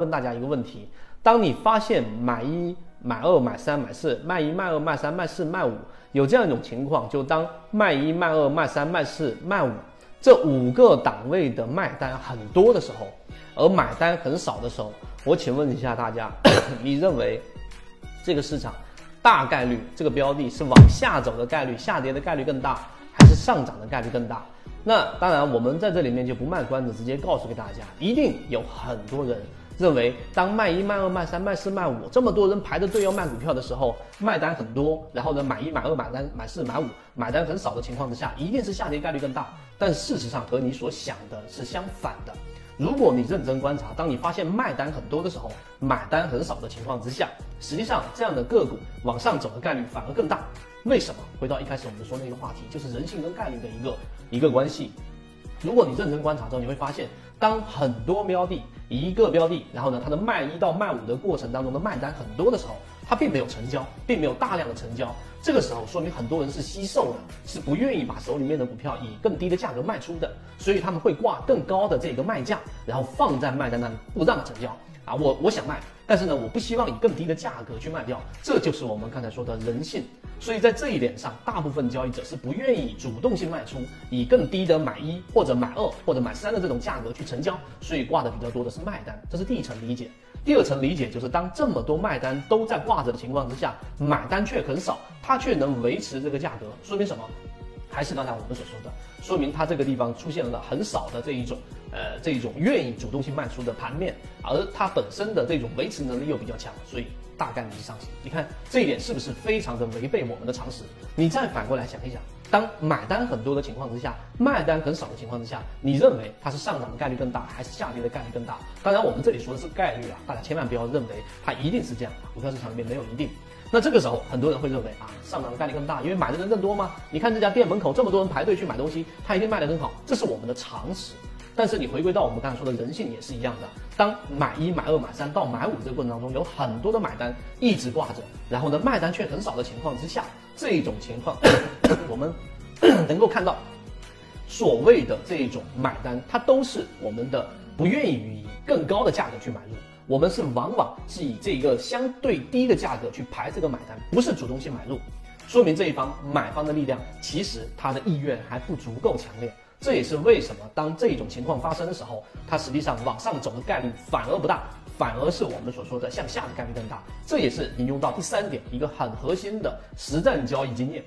问大家一个问题：当你发现买一、买二、买三、买四、卖一、卖二、卖三、卖四、卖五，有这样一种情况，就当卖一、卖二、卖三、卖四、卖五这五个档位的卖单很多的时候，而买单很少的时候，我请问一下大家，你认为这个市场大概率这个标的是往下走的概率、下跌的概率更大，还是上涨的概率更大？那当然，我们在这里面就不卖关子，直接告诉给大家，一定有很多人。认为当卖一卖二卖三卖四卖五这么多人排着队要卖股票的时候，卖单很多，然后呢买一买二买单买四买五买单很少的情况之下，一定是下跌概率更大。但事实上和你所想的是相反的。如果你认真观察，当你发现卖单很多的时候，买单很少的情况之下，实际上这样的个股往上走的概率反而更大。为什么？回到一开始我们说那个话题，就是人性跟概率的一个一个关系。如果你认真观察之后，你会发现，当很多标的一个标的，然后呢，它的卖一到卖五的过程当中的卖单很多的时候，它并没有成交，并没有大量的成交，这个时候说明很多人是惜售的，是不愿意把手里面的股票以更低的价格卖出的，所以他们会挂更高的这个卖价，然后放在卖单那里不让成交。啊，我我想卖，但是呢，我不希望以更低的价格去卖掉，这就是我们刚才说的人性。所以在这一点上，大部分交易者是不愿意主动性卖出，以更低的买一或者买二或者买三的这种价格去成交，所以挂的比较多的是卖单，这是第一层理解。第二层理解就是，当这么多卖单都在挂着的情况之下，买单却很少，它却能维持这个价格，说明什么？还是刚才我们所说的，说明它这个地方出现了很少的这一种，呃，这一种愿意主动性卖出的盘面，而它本身的这种维持能力又比较强，所以大概率是上行。你看这一点是不是非常的违背我们的常识？你再反过来想一想，当买单很多的情况之下，卖单很少的情况之下，你认为它是上涨的概率更大，还是下跌的概率更大？当然，我们这里说的是概率啊，大家千万不要认为它一定是这样，股票市场里面没有一定。那这个时候，很多人会认为啊，上涨的概率更大，因为买的人更多吗？你看这家店门口这么多人排队去买东西，它一定卖得很好，这是我们的常识。但是你回归到我们刚才说的人性也是一样的，当买一、买二、买三到买五这个过程当中，有很多的买单一直挂着，然后呢卖单却很少的情况之下，这种情况 我们 能够看到，所谓的这种买单，它都是我们的不愿意以更高的价格去买入。我们是往往是以这个相对低的价格去排这个买单，不是主动性买入，说明这一方买方的力量其实他的意愿还不足够强烈。这也是为什么当这种情况发生的时候，它实际上往上走的概率反而不大，反而是我们所说的向下的概率更大。这也是引用到第三点一个很核心的实战交易经验，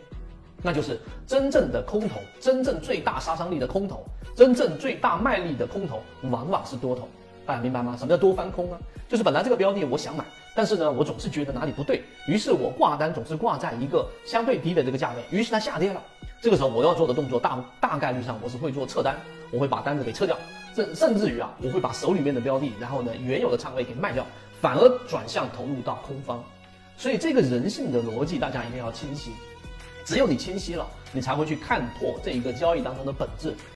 那就是真正的空头，真正最大杀伤力的空头，真正最大卖力的空头，往往是多头。大家明白吗？什么叫多翻空啊？就是本来这个标的我想买，但是呢，我总是觉得哪里不对，于是我挂单总是挂在一个相对低的这个价位，于是它下跌了。这个时候我要做的动作大大概率上我是会做撤单，我会把单子给撤掉，甚甚至于啊，我会把手里面的标的，然后呢原有的仓位给卖掉，反而转向投入到空方。所以这个人性的逻辑大家一定要清晰，只有你清晰了，你才会去看破这一个交易当中的本质。